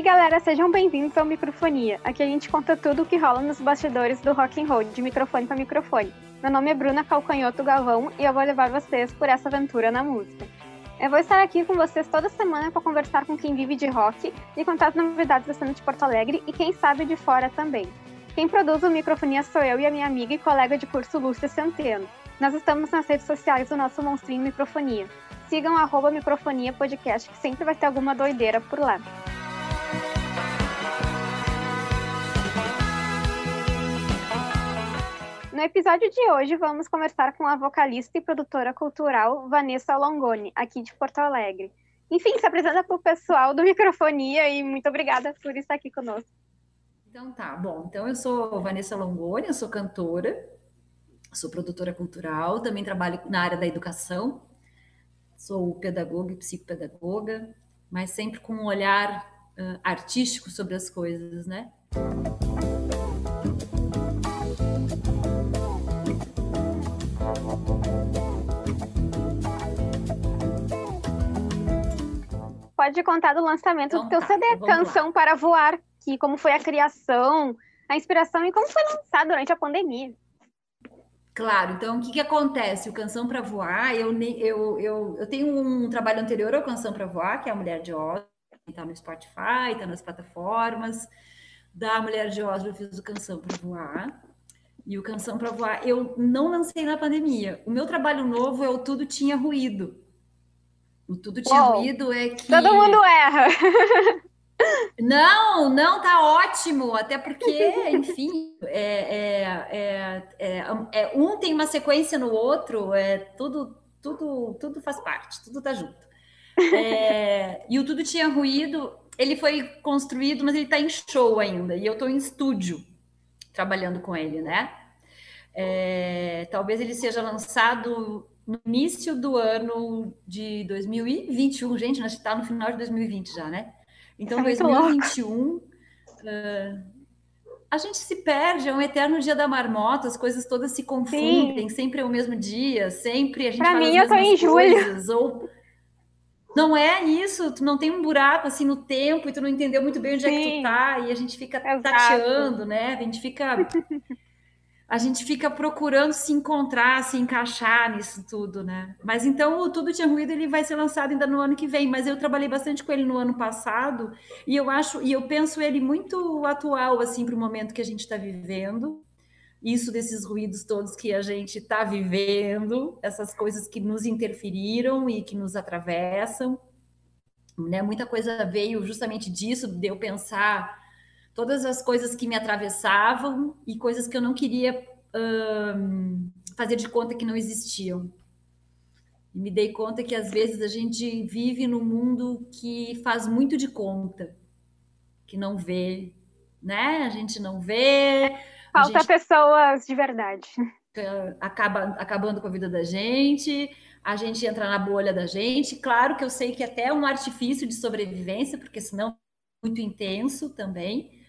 aí, galera, sejam bem-vindos ao Microfonia. Aqui a gente conta tudo o que rola nos bastidores do rock and roll, de microfone para microfone. Meu nome é Bruna Calcanhoto Galvão e eu vou levar vocês por essa aventura na música. Eu vou estar aqui com vocês toda semana para conversar com quem vive de rock e contar as novidades da cena de Porto Alegre e quem sabe de fora também. Quem produz o Microfonia sou eu e a minha amiga e colega de curso Lúcia Centeno. Nós estamos nas redes sociais do nosso monstrinho Microfonia. Sigam arroba Microfonia Podcast, que sempre vai ter alguma doideira por lá. No episódio de hoje, vamos conversar com a vocalista e produtora cultural Vanessa Longoni, aqui de Porto Alegre. Enfim, se apresenta para o pessoal do Microfonia e muito obrigada por estar aqui conosco. Então tá, bom. Então eu sou Vanessa Longoni, eu sou cantora, sou produtora cultural, também trabalho na área da educação, sou pedagoga e psicopedagoga, mas sempre com um olhar uh, artístico sobre as coisas, né? Pode contar do lançamento então, do teu tá, CD, Canção lá. para Voar, que como foi a criação, a inspiração e como foi lançado durante a pandemia. Claro, então o que, que acontece? O Canção para Voar, eu, eu, eu, eu tenho um trabalho anterior ao Canção para Voar, que é a Mulher de Oslo, está no Spotify, está nas plataformas. Da Mulher de Oslo eu fiz o Canção para Voar. E o Canção para Voar eu não lancei na pandemia. O meu trabalho novo é o Tudo Tinha Ruído. O Tudo Tinha Ruído é que. Todo mundo erra. Não, não, tá ótimo, até porque, enfim, é, é, é, é, um tem uma sequência no outro, é tudo, tudo, tudo faz parte, tudo tá junto. e o Tudo Tinha Ruído, ele foi construído, mas ele tá em show ainda, e eu tô em estúdio trabalhando com ele, né? talvez ele seja lançado no início do ano de 2021, gente, nós está no final de 2020 já, né? Então, 2021, uh, a gente se perde, é um eterno dia da marmota, as coisas todas se confundem, Sim. sempre é o mesmo dia, sempre a gente Para mim, eu tô em coisas, julho. Ou... Não é isso, tu não tem um buraco assim no tempo e tu não entendeu muito bem onde Sim. é que tu tá, e a gente fica Exato. tateando, né? A gente fica a gente fica procurando se encontrar, se encaixar nisso tudo, né? Mas então o Tudo Tinha Ruído ele vai ser lançado ainda no ano que vem, mas eu trabalhei bastante com ele no ano passado e eu acho e eu penso ele muito atual assim para o momento que a gente está vivendo. Isso desses ruídos todos que a gente está vivendo, essas coisas que nos interferiram e que nos atravessam, né? Muita coisa veio justamente disso, de eu pensar todas as coisas que me atravessavam e coisas que eu não queria um, fazer de conta que não existiam. E me dei conta que às vezes a gente vive num mundo que faz muito de conta, que não vê, né? A gente não vê. Falta gente... pessoas de verdade. Acaba acabando com a vida da gente, a gente entra na bolha da gente. Claro que eu sei que é até um artifício de sobrevivência, porque senão é muito intenso também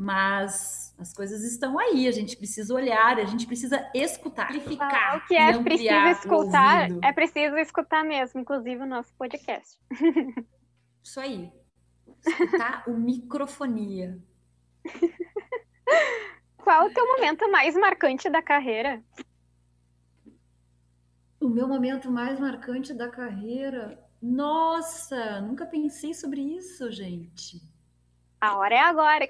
mas as coisas estão aí, a gente precisa olhar, a gente precisa escutar, amplificar. Ah, o que é preciso escutar, é preciso escutar mesmo, inclusive o nosso podcast. Isso aí. Escutar o microfonia. Qual o teu momento mais marcante da carreira? O meu momento mais marcante da carreira? Nossa, nunca pensei sobre isso, gente. A hora é agora.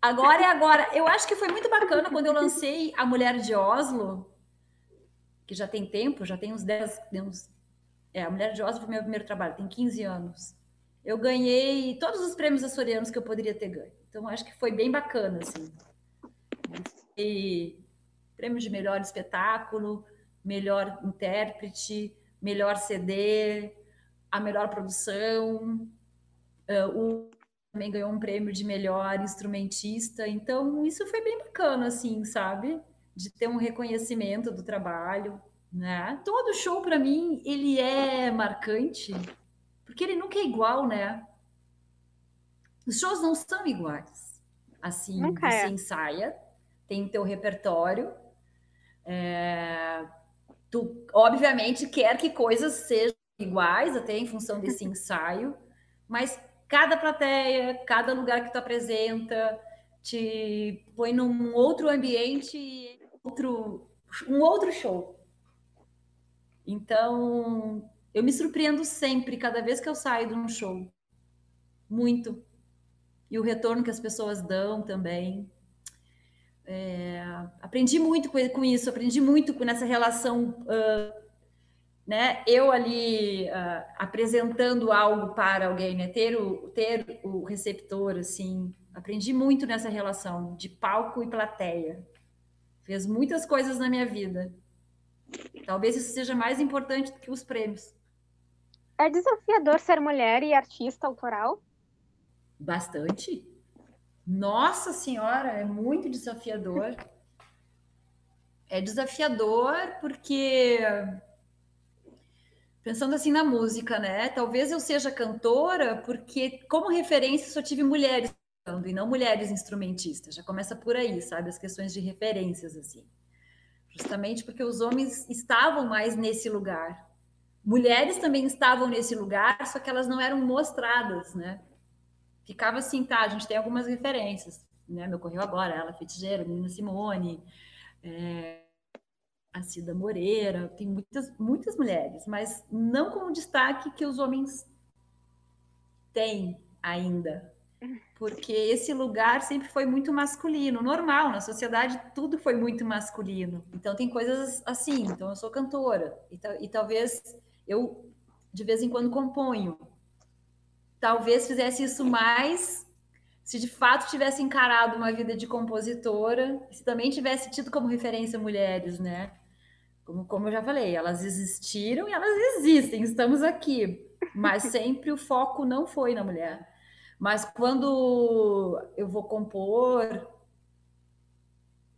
Agora é agora. Eu acho que foi muito bacana quando eu lancei A Mulher de Oslo, que já tem tempo, já tem uns 10. Uns, é, A Mulher de Oslo foi meu primeiro trabalho, tem 15 anos. Eu ganhei todos os prêmios açorianos que eu poderia ter ganho. Então, acho que foi bem bacana, assim. E prêmio de melhor espetáculo, melhor intérprete, melhor CD, a melhor produção, uh, o também ganhou um prêmio de melhor instrumentista. Então, isso foi bem bacana, assim, sabe? De ter um reconhecimento do trabalho, né? Todo show, para mim, ele é marcante, porque ele nunca é igual, né? Os shows não são iguais. Assim, nunca você é. ensaia, tem o teu repertório. É... Tu, obviamente, quer que coisas sejam iguais, até em função desse ensaio, mas cada plateia, cada lugar que tu apresenta, te põe num outro ambiente, outro, um outro show. Então, eu me surpreendo sempre, cada vez que eu saio de um show. Muito. E o retorno que as pessoas dão também. É, aprendi muito com, isso, aprendi muito nessa relação, uh, né? Eu ali uh, apresentando algo para alguém, né? Ter o, ter o receptor, assim, aprendi muito nessa relação de palco e plateia. Fez muitas coisas na minha vida. Talvez isso seja mais importante do que os prêmios. É desafiador ser mulher e artista autoral? Bastante. Nossa Senhora, é muito desafiador. É desafiador porque pensando assim na música, né? Talvez eu seja cantora porque como referência só tive mulheres cantando e não mulheres instrumentistas. Já começa por aí, sabe? As questões de referências assim. Justamente porque os homens estavam mais nesse lugar. Mulheres também estavam nesse lugar, só que elas não eram mostradas, né? ficava assim, tá, a gente tem algumas referências, né? Me ocorreu agora, ela Fitigeira, Menina Simone, é, a Cida Moreira, tem muitas, muitas mulheres, mas não com o destaque que os homens têm ainda, porque esse lugar sempre foi muito masculino, normal, na sociedade tudo foi muito masculino, então tem coisas assim, então eu sou cantora, e, e talvez eu de vez em quando componho, talvez fizesse isso mais se de fato tivesse encarado uma vida de compositora, se também tivesse tido como referência mulheres, né? Como, como eu já falei, elas existiram e elas existem, estamos aqui, mas sempre o foco não foi na mulher. Mas quando eu vou compor,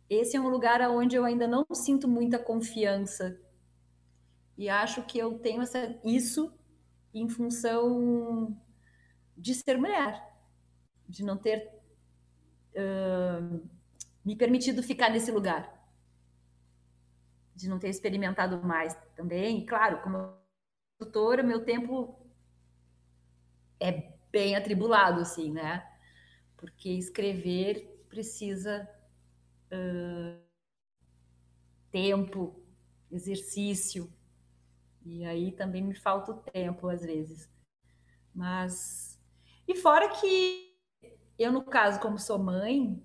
esse é um lugar onde eu ainda não sinto muita confiança. E acho que eu tenho essa, isso em função de ser mulher, de não ter uh, me permitido ficar nesse lugar, de não ter experimentado mais também. E, claro, como doutora, meu tempo é bem atribulado, assim, né? Porque escrever precisa uh, tempo, exercício, e aí também me falta o tempo às vezes. Mas e fora que eu, no caso, como sou mãe,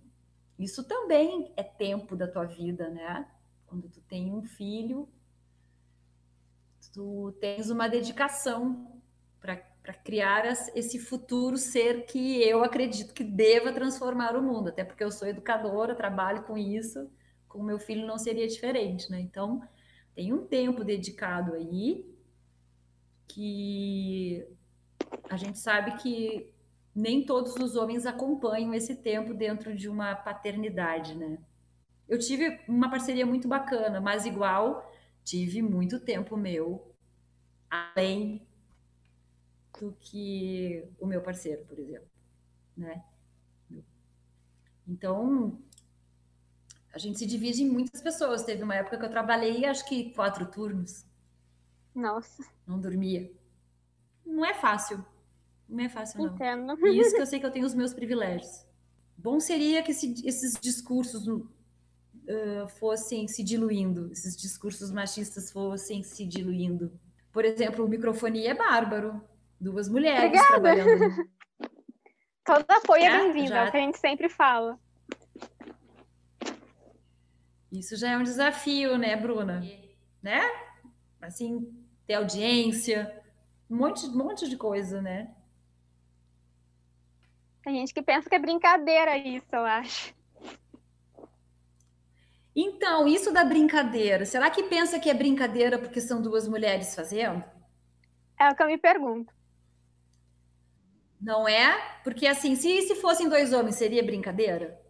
isso também é tempo da tua vida, né? Quando tu tem um filho, tu tens uma dedicação para criar esse futuro ser que eu acredito que deva transformar o mundo, até porque eu sou educadora, trabalho com isso, com meu filho não seria diferente, né? Então, tem um tempo dedicado aí que a gente sabe que nem todos os homens acompanham esse tempo dentro de uma paternidade, né? Eu tive uma parceria muito bacana, mas igual tive muito tempo meu além do que o meu parceiro, por exemplo, né? Então, a gente se divide em muitas pessoas. Teve uma época que eu trabalhei, acho que quatro turnos. Nossa. Não dormia. Não é fácil. Não é fácil, não. Entendo. E isso que eu sei que eu tenho os meus privilégios. Bom seria que esse, esses discursos uh, fossem se diluindo, esses discursos machistas fossem se diluindo. Por exemplo, o microfonia é bárbaro. Duas mulheres Obrigada. trabalhando. Todo apoio é, é bem-vindo, é o que a gente sempre fala. Isso já é um desafio, né, Bruna? Né? Assim, ter audiência, um monte, um monte de coisa, né? Tem gente que pensa que é brincadeira isso, eu acho. Então, isso da brincadeira, será que pensa que é brincadeira porque são duas mulheres fazendo? É o que eu me pergunto. Não é? Porque assim, se, se fossem dois homens, seria brincadeira?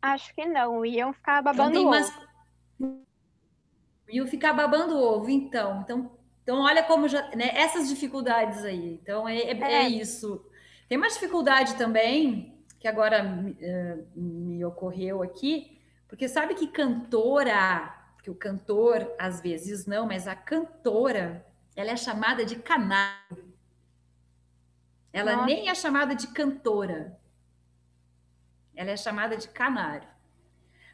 Acho que não, iam ficar babando então, ovo. Iam ficar babando ovo, então. Então, então olha como já. Né, essas dificuldades aí. Então, é, é, é. é isso. Tem uma dificuldade também, que agora uh, me ocorreu aqui, porque sabe que cantora, que o cantor às vezes não, mas a cantora, ela é chamada de canário. Ela Nossa. nem é chamada de cantora. Ela é chamada de canário.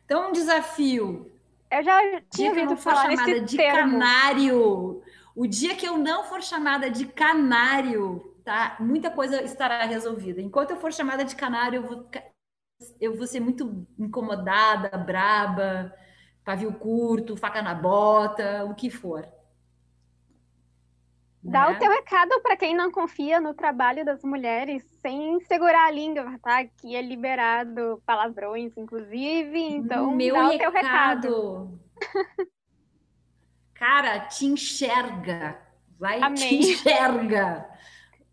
Então, um desafio. Eu já tinha ouvido eu falar chamada de termo. canário. O dia que eu não for chamada de canário, tá? Muita coisa estará resolvida. Enquanto eu for chamada de canário, eu vou, eu vou ser muito incomodada, braba, pavio curto, faca na bota, o que for. Dá né? o teu recado para quem não confia no trabalho das mulheres, sem segurar a língua, tá? Que é liberado palavrões, inclusive. Então, Meu dá recado. o teu recado. Cara, te enxerga. Vai, Amém. te enxerga.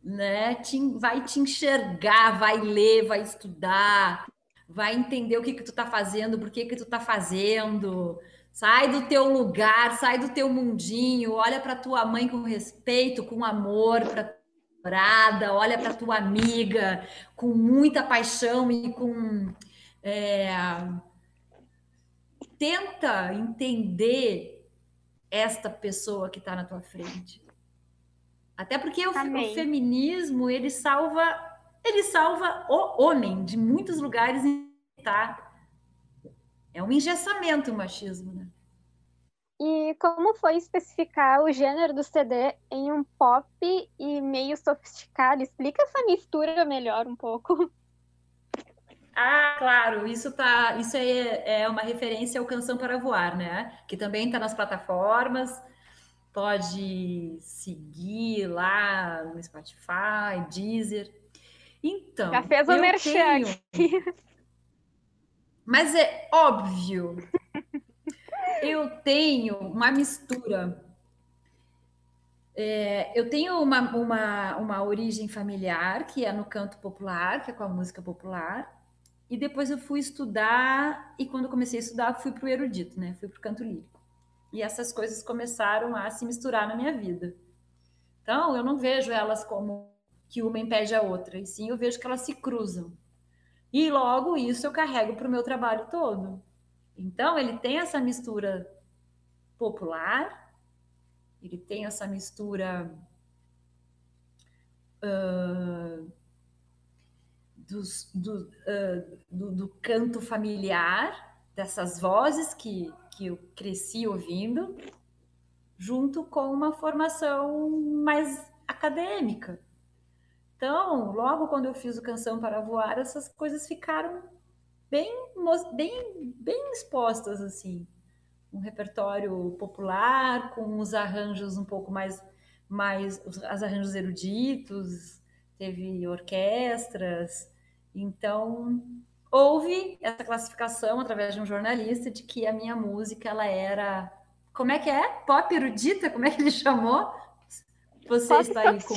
Né? Te, vai te enxergar, vai ler, vai estudar, vai entender o que, que tu tá fazendo, por que, que tu tá fazendo Sai do teu lugar, sai do teu mundinho, olha para tua mãe com respeito, com amor, para namorada, olha para tua amiga com muita paixão e com é... tenta entender esta pessoa que está na tua frente. Até porque o, o, feminismo ele salva ele salva o homem de muitos lugares tá é um engessamento o machismo, né? E como foi especificar o gênero do CD em um pop e meio sofisticado? Explica essa mistura melhor um pouco. Ah, claro, isso tá, isso é, é uma referência ao Canção para Voar, né? Que também está nas plataformas. Pode seguir lá no Spotify, Deezer. Então, já fez o merchan. Tenho... Mas é óbvio. eu tenho uma mistura. É, eu tenho uma, uma, uma origem familiar, que é no canto popular, que é com a música popular. E depois eu fui estudar, e quando comecei a estudar, fui para o erudito, né? Fui para o canto lírico. E essas coisas começaram a se misturar na minha vida. Então, eu não vejo elas como que uma impede a outra, e sim eu vejo que elas se cruzam. E logo isso eu carrego para o meu trabalho todo. Então, ele tem essa mistura popular, ele tem essa mistura uh, dos, do, uh, do, do, canto familiar, dessas vozes que, que eu cresci ouvindo, junto com uma formação mais acadêmica. Então, logo quando eu fiz o Canção para Voar, essas coisas ficaram bem, bem, bem expostas, assim. Um repertório popular, com os arranjos um pouco mais, mais os arranjos eruditos, teve orquestras. Então, houve essa classificação através de um jornalista de que a minha música ela era como é que é? Pop erudita? Como é que ele chamou? Você Pop está aí com,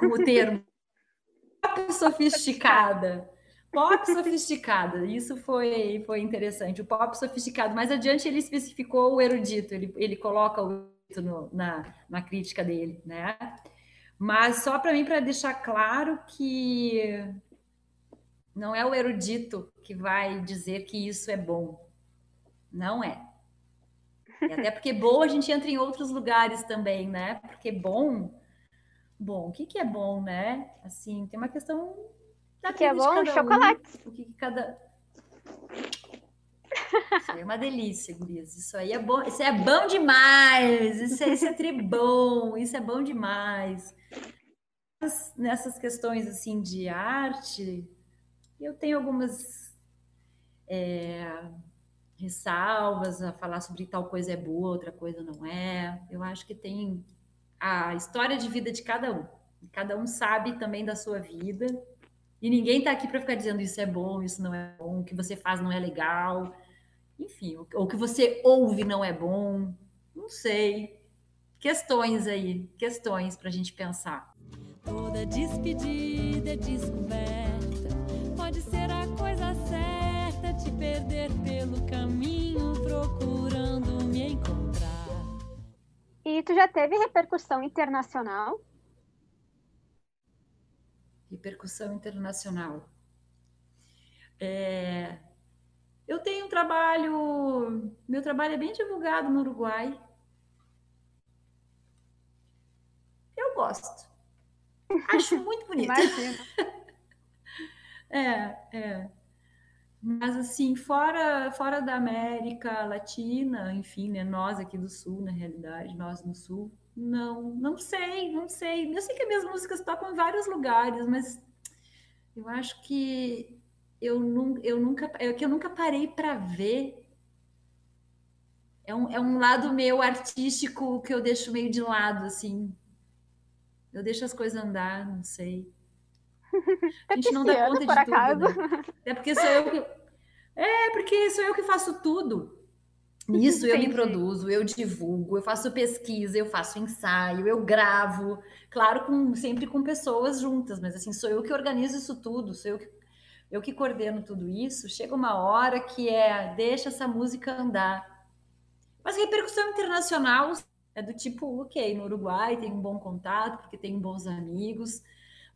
com o termo pop sofisticada. Pop sofisticada, isso foi, foi interessante. O pop sofisticado. Mais adiante ele especificou o erudito, ele, ele coloca o erudito no, na, na crítica dele, né? Mas só para mim, para deixar claro que não é o erudito que vai dizer que isso é bom. Não é. E até porque bom a gente entra em outros lugares também, né? Porque bom bom. O que, que é bom, né? Assim, tem uma questão da o que é bom? Chocolate. Um, o que, que cada. Isso aí é uma delícia, gurias. Isso aí é bom. Isso é bom demais. Isso é, isso é tribom. Isso é bom demais. Nessas questões assim de arte, eu tenho algumas é, ressalvas a falar sobre tal coisa é boa, outra coisa não é. Eu acho que tem a história de vida de cada um. Cada um sabe também da sua vida. E ninguém está aqui para ficar dizendo isso é bom, isso não é bom, o que você faz não é legal. Enfim, ou o que você ouve não é bom. Não sei. Questões aí, questões para a gente pensar. Toda despedida é descoberta, pode ser a coisa certa, te perder Tu já teve repercussão internacional? Repercussão internacional. É, eu tenho um trabalho, meu trabalho é bem divulgado no Uruguai. Eu gosto. Acho muito bonito. Imagina. é, é. Mas assim, fora, fora da América Latina, enfim, né, nós aqui do Sul, na realidade, nós no Sul, não, não sei, não sei. Eu sei que as minhas músicas tocam em vários lugares, mas eu acho que eu, nu, eu nunca, é que eu nunca parei para ver. É um, é um lado meu artístico que eu deixo meio de lado, assim. Eu deixo as coisas andar, não sei. A gente não dá conta de tudo, né? É porque sou eu que... É, porque sou eu que faço tudo. Nisso eu me produzo, eu divulgo, eu faço pesquisa, eu faço ensaio, eu gravo, claro, com, sempre com pessoas juntas, mas assim, sou eu que organizo isso tudo, sou eu que, eu que coordeno tudo isso. Chega uma hora que é, deixa essa música andar. Mas repercussão internacional é do tipo, ok, no Uruguai tem um bom contato, porque tem bons amigos,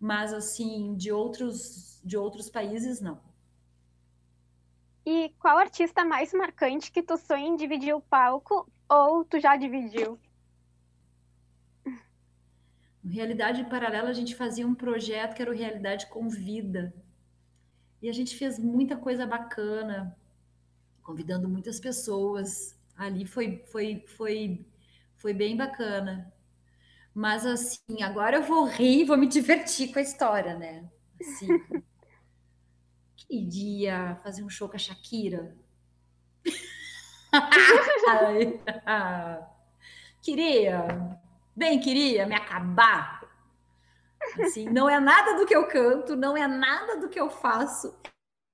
mas assim, de outros, de outros países, não. E qual artista mais marcante que tu sonha em dividir o palco ou tu já dividiu? No Realidade Paralela, a gente fazia um projeto que era o Realidade com Vida. E a gente fez muita coisa bacana, convidando muitas pessoas. Ali foi, foi, foi, foi bem bacana. Mas assim, agora eu vou rir, vou me divertir com a história, né? Assim, queria fazer um show com a Shakira. queria, bem queria me acabar. Assim, não é nada do que eu canto, não é nada do que eu faço,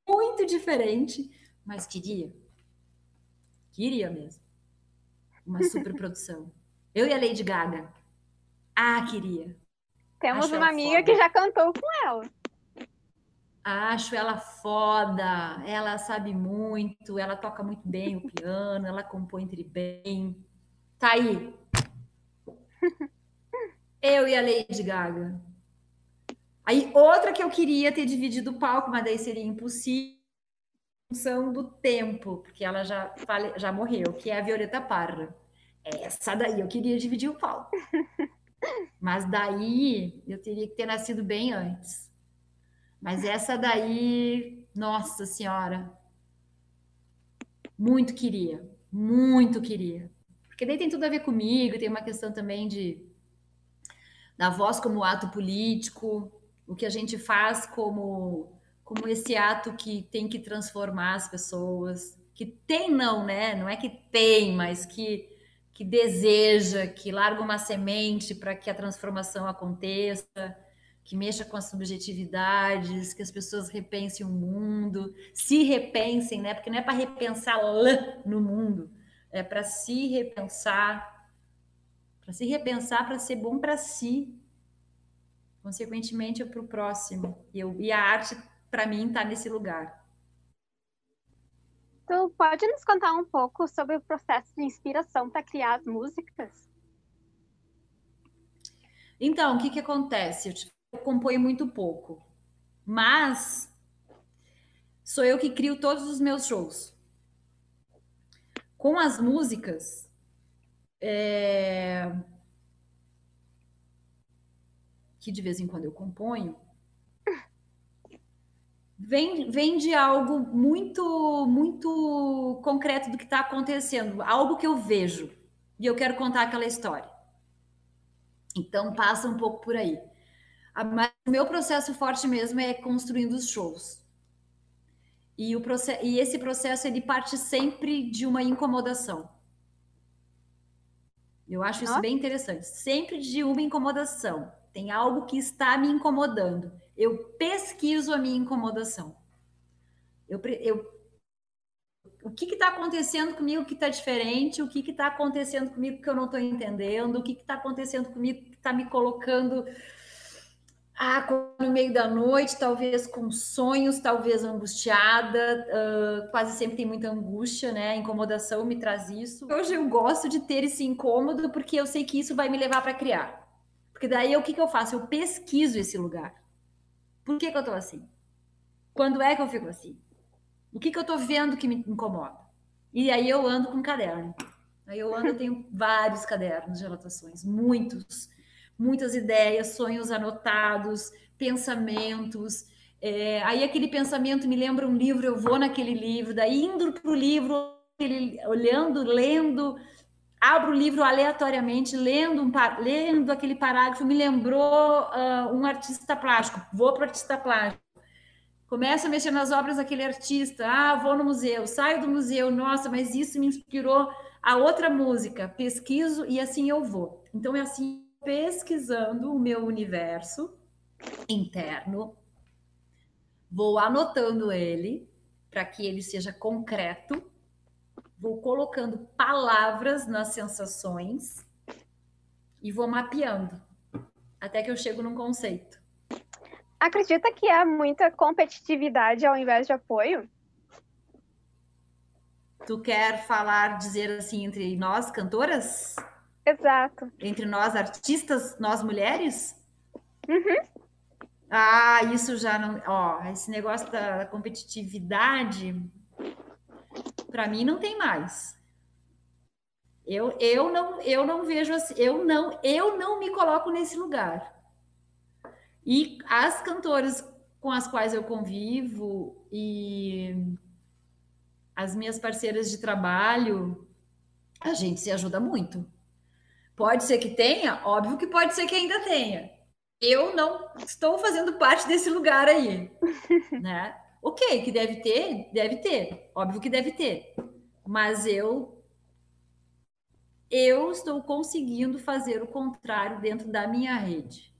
muito diferente, mas queria. Queria mesmo. Uma superprodução. Eu e a Lady Gaga. Ah, queria. Temos Acho uma amiga foda. que já cantou com ela. Acho ela foda, ela sabe muito, ela toca muito bem o piano, ela compõe entre bem. Tá aí. Eu e a Lady Gaga. Aí outra que eu queria ter dividido o palco, mas daí seria impossível função do tempo, porque ela já, já morreu, que é a Violeta Parra. Essa daí eu queria dividir o palco. Mas daí eu teria que ter nascido bem antes. Mas essa daí, nossa senhora, muito queria, muito queria. Porque daí tem tudo a ver comigo, tem uma questão também de da voz como ato político, o que a gente faz como como esse ato que tem que transformar as pessoas, que tem não, né? Não é que tem, mas que que deseja, que larga uma semente para que a transformação aconteça, que mexa com as subjetividades, que as pessoas repensem o mundo, se repensem, né? Porque não é para repensar lá no mundo, é para se repensar, para se repensar, para ser bom para si, consequentemente para o próximo. E, eu, e a arte, para mim, está nesse lugar. Tu pode nos contar um pouco sobre o processo de inspiração para criar as músicas? Então, o que, que acontece? Eu, componho muito pouco, mas sou eu que crio todos os meus shows. Com as músicas, é... que de vez em quando eu componho, vem, vem de algo muito, muito concreto do que está acontecendo, algo que eu vejo e eu quero contar aquela história. Então passa um pouco por aí. Mas o meu processo forte mesmo é construindo os shows. E, o processo, e esse processo ele parte sempre de uma incomodação. Eu acho isso bem interessante. Sempre de uma incomodação. Tem algo que está me incomodando eu pesquiso a minha incomodação. Eu, eu o que está acontecendo comigo que está diferente, o que está acontecendo comigo que eu não estou entendendo, o que está acontecendo comigo que está me colocando ah, no meio da noite, talvez com sonhos, talvez angustiada, uh, quase sempre tem muita angústia, né? A incomodação me traz isso. Hoje eu gosto de ter esse incômodo porque eu sei que isso vai me levar para criar. Porque daí o que, que eu faço? Eu pesquiso esse lugar. Por que, que eu estou assim? Quando é que eu fico assim? O que, que eu estou vendo que me incomoda? E aí eu ando com um caderno. Aí eu ando, eu tenho vários cadernos de anotações, muitos. muitas ideias, sonhos anotados, pensamentos. É, aí aquele pensamento me lembra um livro, eu vou naquele livro, daí indo para o livro, olhando, lendo, abro o livro aleatoriamente, lendo, um, lendo aquele parágrafo, me lembrou uh, um artista plástico, vou para o artista plástico. Começo a mexer nas obras daquele artista, ah, vou no museu, saio do museu, nossa, mas isso me inspirou a outra música, pesquiso e assim eu vou. Então é assim, pesquisando o meu universo interno, vou anotando ele para que ele seja concreto vou colocando palavras nas sensações e vou mapeando até que eu chego num conceito. Acredita que há muita competitividade ao invés de apoio? Tu quer falar, dizer assim, entre nós cantoras? Exato. Entre nós artistas, nós mulheres? Uhum. Ah, isso já não. Ó, esse negócio da competitividade para mim não tem mais. Eu, eu não eu não vejo assim, eu não eu não me coloco nesse lugar. E as cantoras com as quais eu convivo e as minhas parceiras de trabalho, a gente se ajuda muito. Pode ser que tenha, óbvio que pode ser que ainda tenha. Eu não estou fazendo parte desse lugar aí, né? Ok, que deve ter, deve ter, óbvio que deve ter, mas eu eu estou conseguindo fazer o contrário dentro da minha rede.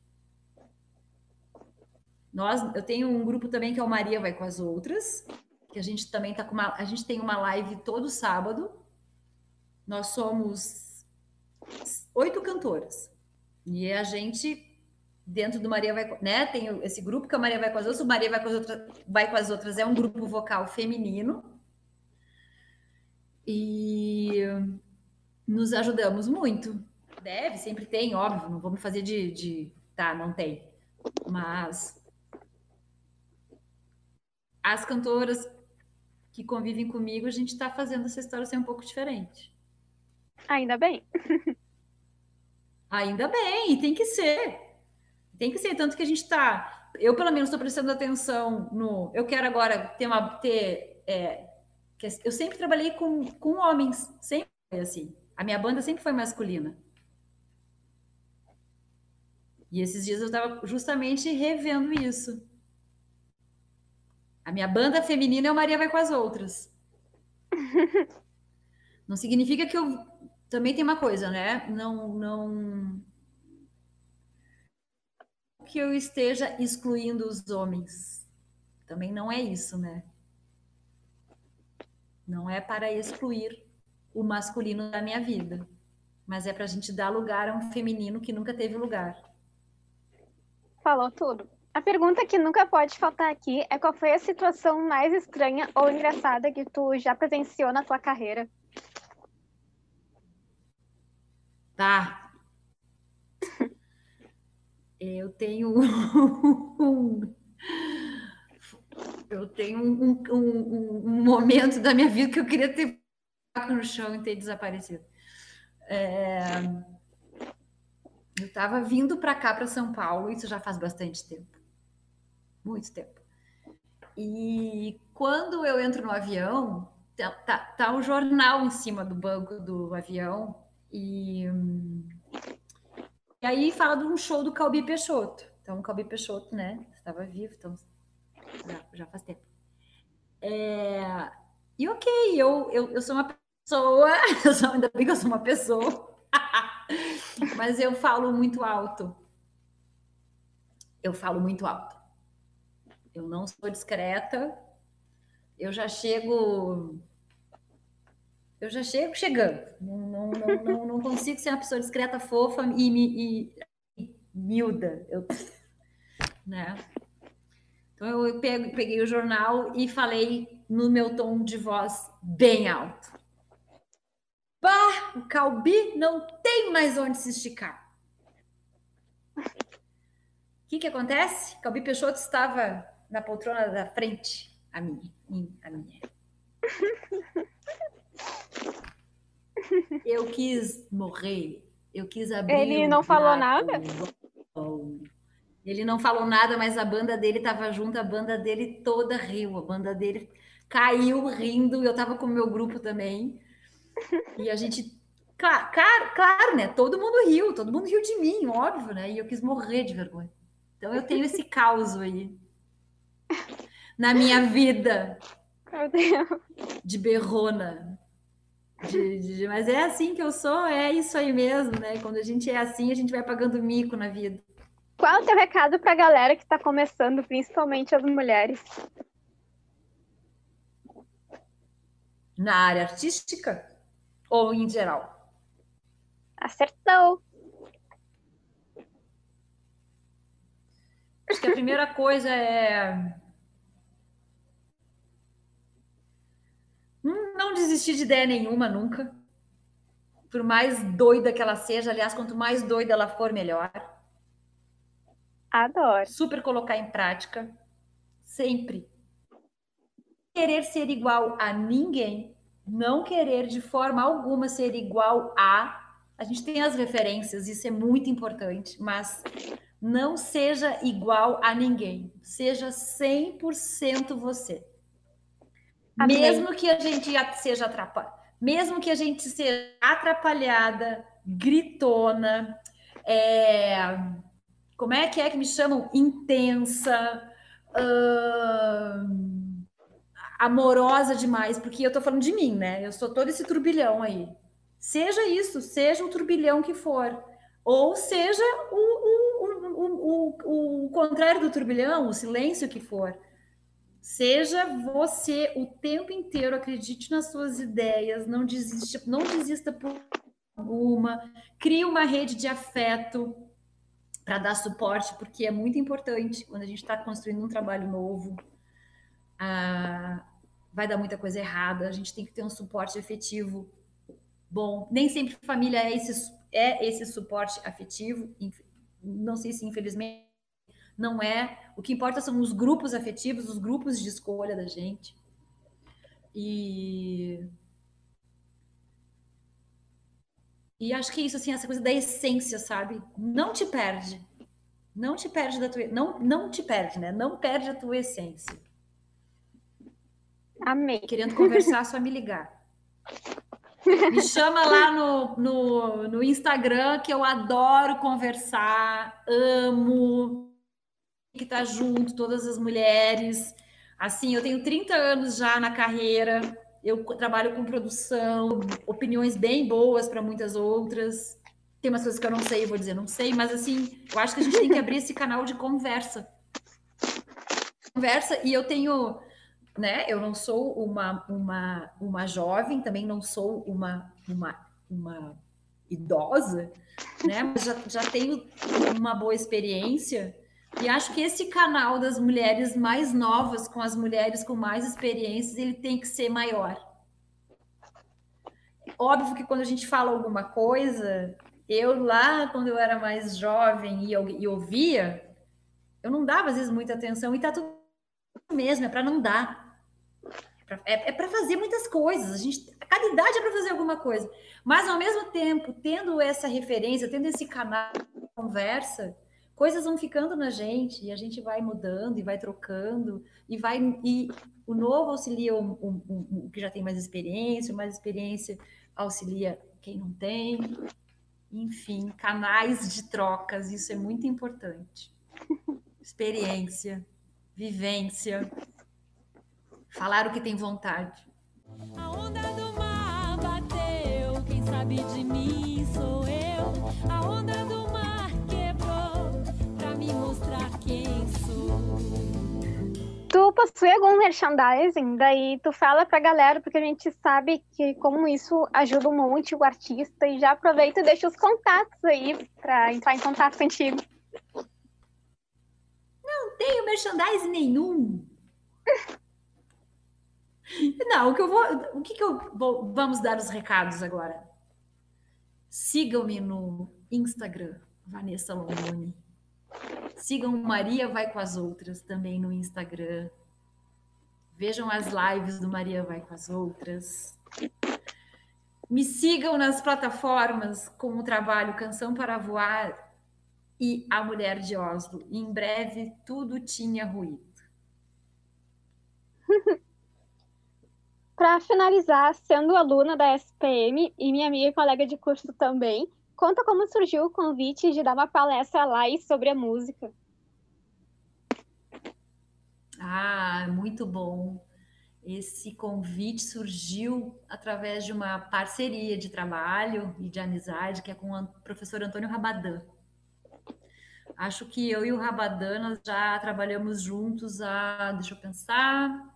Nós, eu tenho um grupo também que é o Maria vai com as outras, que a gente também tá com uma, a gente tem uma live todo sábado. Nós somos oito cantoras e a gente dentro do Maria vai, né? Tem esse grupo que a Maria vai com as outras, o Maria vai com as outras, vai com as outras é um grupo vocal feminino. E nos ajudamos muito. Deve, sempre tem, óbvio, não vamos fazer de, de tá, não tem. Mas as cantoras que convivem comigo, a gente está fazendo essa história ser um pouco diferente. Ainda bem. Ainda bem, e tem que ser. Tem que ser, tanto que a gente está. Eu, pelo menos, estou prestando atenção no. Eu quero agora ter uma. Ter, é, eu sempre trabalhei com, com homens, sempre foi assim. A minha banda sempre foi masculina. E esses dias eu estava justamente revendo isso. A minha banda feminina é o Maria Vai com as Outras. Não significa que eu. Também tem uma coisa, né? Não, não, que eu esteja excluindo os homens. Também não é isso, né? Não é para excluir o masculino da minha vida, mas é para a gente dar lugar a um feminino que nunca teve lugar. Falou tudo. A pergunta que nunca pode faltar aqui é qual foi a situação mais estranha ou engraçada que tu já presenciou na tua carreira? Tá, eu tenho um, eu tenho um, um, um, momento da minha vida que eu queria ter no chão e ter desaparecido. É, eu estava vindo para cá, para São Paulo, isso já faz bastante tempo, muito tempo. E quando eu entro no avião, tá, tá, tá um jornal em cima do banco do avião e hum, e aí fala de um show do Calbi Peixoto. Então, o Calbi Peixoto, né, estava vivo, então já, já faz tempo. É... E ok, eu, eu, eu sou uma pessoa, eu sou, ainda bem que eu sou uma pessoa, mas eu falo muito alto. Eu falo muito alto. Eu não sou discreta, eu já chego eu já chego chegando. Não, não, não, não, consigo ser uma pessoa discreta, fofa e, e, e miúda. Eu, né? Então eu peguei o jornal e falei no meu tom de voz bem alto. Bah, o Calbi não tem mais onde se esticar. O que, que acontece? Calbi Peixoto estava na poltrona da frente, a minha, a minha. Eu quis morrer. Eu quis abrir. Ele não falou nada? Ele não falou nada, mas a banda dele estava junto, a banda dele toda riu, a banda dele caiu rindo, eu estava com o meu grupo também. E a gente. Claro, claro, claro, né? Todo mundo riu, todo mundo riu de mim, óbvio, né? E eu quis morrer de vergonha. Então eu tenho esse caos aí na minha vida. Meu Deus. De berrona. De, de, mas é assim que eu sou, é isso aí mesmo, né? Quando a gente é assim, a gente vai pagando mico na vida. Qual é o teu recado para a galera que está começando, principalmente as mulheres? Na área artística ou em geral? Acertou. Acho que a primeira coisa é não desistir de ideia nenhuma nunca. Por mais doida que ela seja, aliás, quanto mais doida ela for, melhor. Adoro. Super colocar em prática, sempre. Querer ser igual a ninguém, não querer de forma alguma ser igual a. A gente tem as referências, isso é muito importante, mas não seja igual a ninguém. Seja 100% você. Amém. Mesmo que a gente seja atrapalhada, mesmo que a gente seja atrapalhada, gritona, é... como é que é que me chamam? Intensa, amorosa demais, porque eu tô falando de mim, né? Eu sou todo esse turbilhão aí. Seja isso, seja o turbilhão que for. Ou seja o, o, o, o contrário do turbilhão, o silêncio que for. Seja você o tempo inteiro, acredite nas suas ideias, não desista, não desista por alguma, crie uma rede de afeto para dar suporte, porque é muito importante quando a gente está construindo um trabalho novo. Ah, vai dar muita coisa errada, a gente tem que ter um suporte afetivo bom. Nem sempre família é esse, é esse suporte afetivo, não sei se infelizmente não é. O que importa são os grupos afetivos, os grupos de escolha da gente. E. E acho que isso, assim, essa coisa da essência, sabe? Não te perde. Não te perde da tua. Não, não te perde, né? Não perde a tua essência. Amém. Querendo conversar, só me ligar. Me chama lá no, no, no Instagram, que eu adoro conversar, amo que estar tá junto, todas as mulheres. Assim, eu tenho 30 anos já na carreira, eu trabalho com produção, opiniões bem boas para muitas outras. Tem umas coisas que eu não sei, eu vou dizer, não sei, mas assim, eu acho que a gente tem que abrir esse canal de conversa. Conversa, e eu tenho, né? Eu não sou uma, uma, uma jovem, também não sou uma, uma, uma idosa, né? Mas já, já tenho uma boa experiência e acho que esse canal das mulheres mais novas com as mulheres com mais experiências, ele tem que ser maior. Óbvio que quando a gente fala alguma coisa, eu lá, quando eu era mais jovem e, eu, e ouvia, eu não dava às vezes muita atenção e tá tudo mesmo, é para não dar. É, é para fazer muitas coisas. A gente, a cada idade é para fazer alguma coisa. Mas ao mesmo tempo, tendo essa referência, tendo esse canal de conversa, coisas vão ficando na gente e a gente vai mudando e vai trocando e vai e o novo auxilia o, o, o, o que já tem mais experiência, mais experiência auxilia quem não tem. Enfim, canais de trocas, isso é muito importante. Experiência, vivência, falar o que tem vontade. A onda do mar bateu, quem sabe de mim sou eu. A onda do Tu possui algum merchandising? Daí tu fala pra galera, porque a gente sabe que como isso ajuda um monte o artista e já aproveita e deixa os contatos aí para entrar em contato contigo. Não tenho merchandising nenhum. Não, o que eu vou, o que, que eu vou, vamos dar os recados agora. Sigam-me no Instagram, Vanessa Longoni. Sigam Maria Vai com as Outras também no Instagram. Vejam as lives do Maria Vai com as Outras. Me sigam nas plataformas com o trabalho Canção para Voar e A Mulher de Oslo. Em breve, tudo tinha ruído. Para finalizar, sendo aluna da SPM e minha amiga e colega de curso também, conta como surgiu o convite de dar uma palestra lá sobre a música. Ah, muito bom. Esse convite surgiu através de uma parceria de trabalho e de amizade que é com o professor Antônio Rabadan. Acho que eu e o Rabadan nós já trabalhamos juntos há, deixa eu pensar,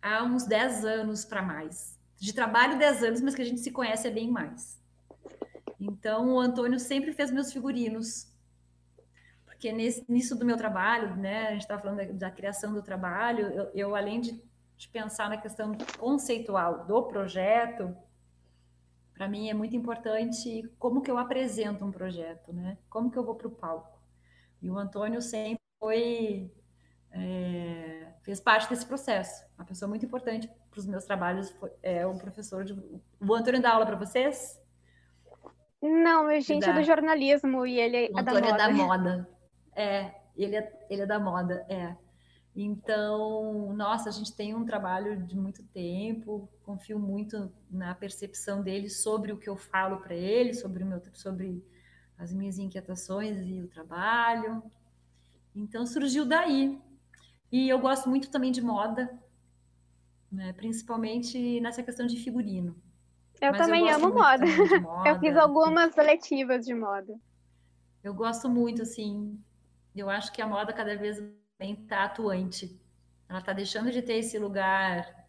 há uns 10 anos para mais. De trabalho 10 anos, mas que a gente se conhece é bem mais. Então, o Antônio sempre fez meus figurinos porque nesse, nisso do meu trabalho, né, a gente estava falando da, da, criação do trabalho, eu, eu além de, de, pensar na questão conceitual do projeto, para mim é muito importante como que eu apresento um projeto, né? Como que eu vou para o palco. E o Antônio sempre foi é, fez parte desse processo. Uma pessoa muito importante para os meus trabalhos é o professor de. O Antônio dá aula para vocês? Não, a gente é do jornalismo e ele é o da moda. é da moda. É, ele é, ele é da moda, é. Então, nossa, a gente tem um trabalho de muito tempo, confio muito na percepção dele sobre o que eu falo para ele, sobre, o meu, sobre as minhas inquietações e o trabalho. Então, surgiu daí. E eu gosto muito também de moda, né? principalmente nessa questão de figurino. Eu Mas também eu amo moda. moda. Eu fiz algumas letivas de moda. Eu gosto muito, assim, eu acho que a moda cada vez está atuante. Ela está deixando de ter esse lugar.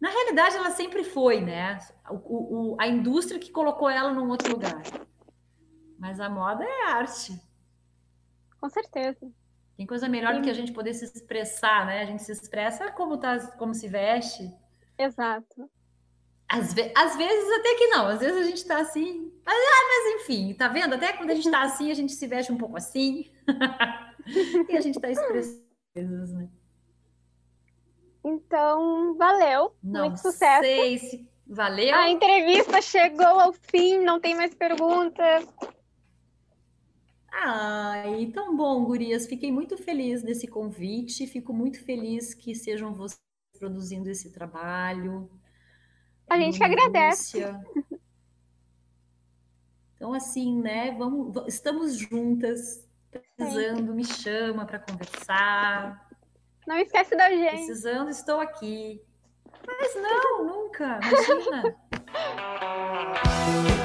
Na realidade, ela sempre foi, né? O, o, a indústria que colocou ela num outro lugar. Mas a moda é arte. Com certeza. Tem coisa melhor Sim. do que a gente poder se expressar, né? A gente se expressa como, tá, como se veste. Exato. Às, ve às vezes até que não, às vezes a gente tá assim. Mas, ah, mas enfim, tá vendo? Até quando a gente tá assim, a gente se veste um pouco assim. e a gente tá expressando coisas, né? Então, valeu. Não muito sucesso. Sei se valeu. A entrevista chegou ao fim, não tem mais perguntas. Ai, tão bom, gurias. Fiquei muito feliz desse convite. Fico muito feliz que sejam vocês produzindo esse trabalho. A gente que agradece. Então, assim, né? Vamos, estamos juntas, precisando, me chama para conversar. Não esquece da gente. Precisando, estou aqui. Mas não, nunca, imagina.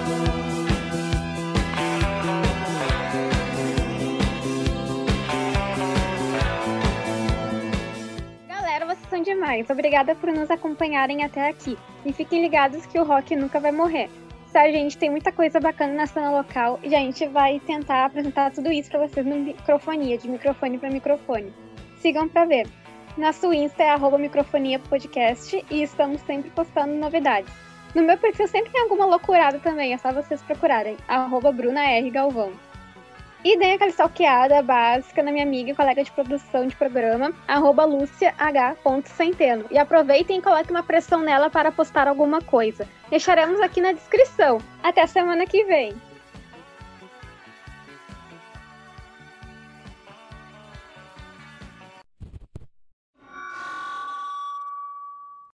demais. Obrigada por nos acompanharem até aqui. E fiquem ligados que o rock nunca vai morrer. Tá, gente? Tem muita coisa bacana na cena local e a gente vai tentar apresentar tudo isso para vocês no microfonia, de microfone para microfone. Sigam para ver. Nosso Insta é arroba microfonia podcast e estamos sempre postando novidades. No meu perfil sempre tem alguma loucurada também, é só vocês procurarem. Arroba Bruna R. Galvão. E dei aquela stalkeada básica na minha amiga e colega de produção de programa, arroba luciah.centeno. E aproveitem e coloquem uma pressão nela para postar alguma coisa. Deixaremos aqui na descrição. Até semana que vem!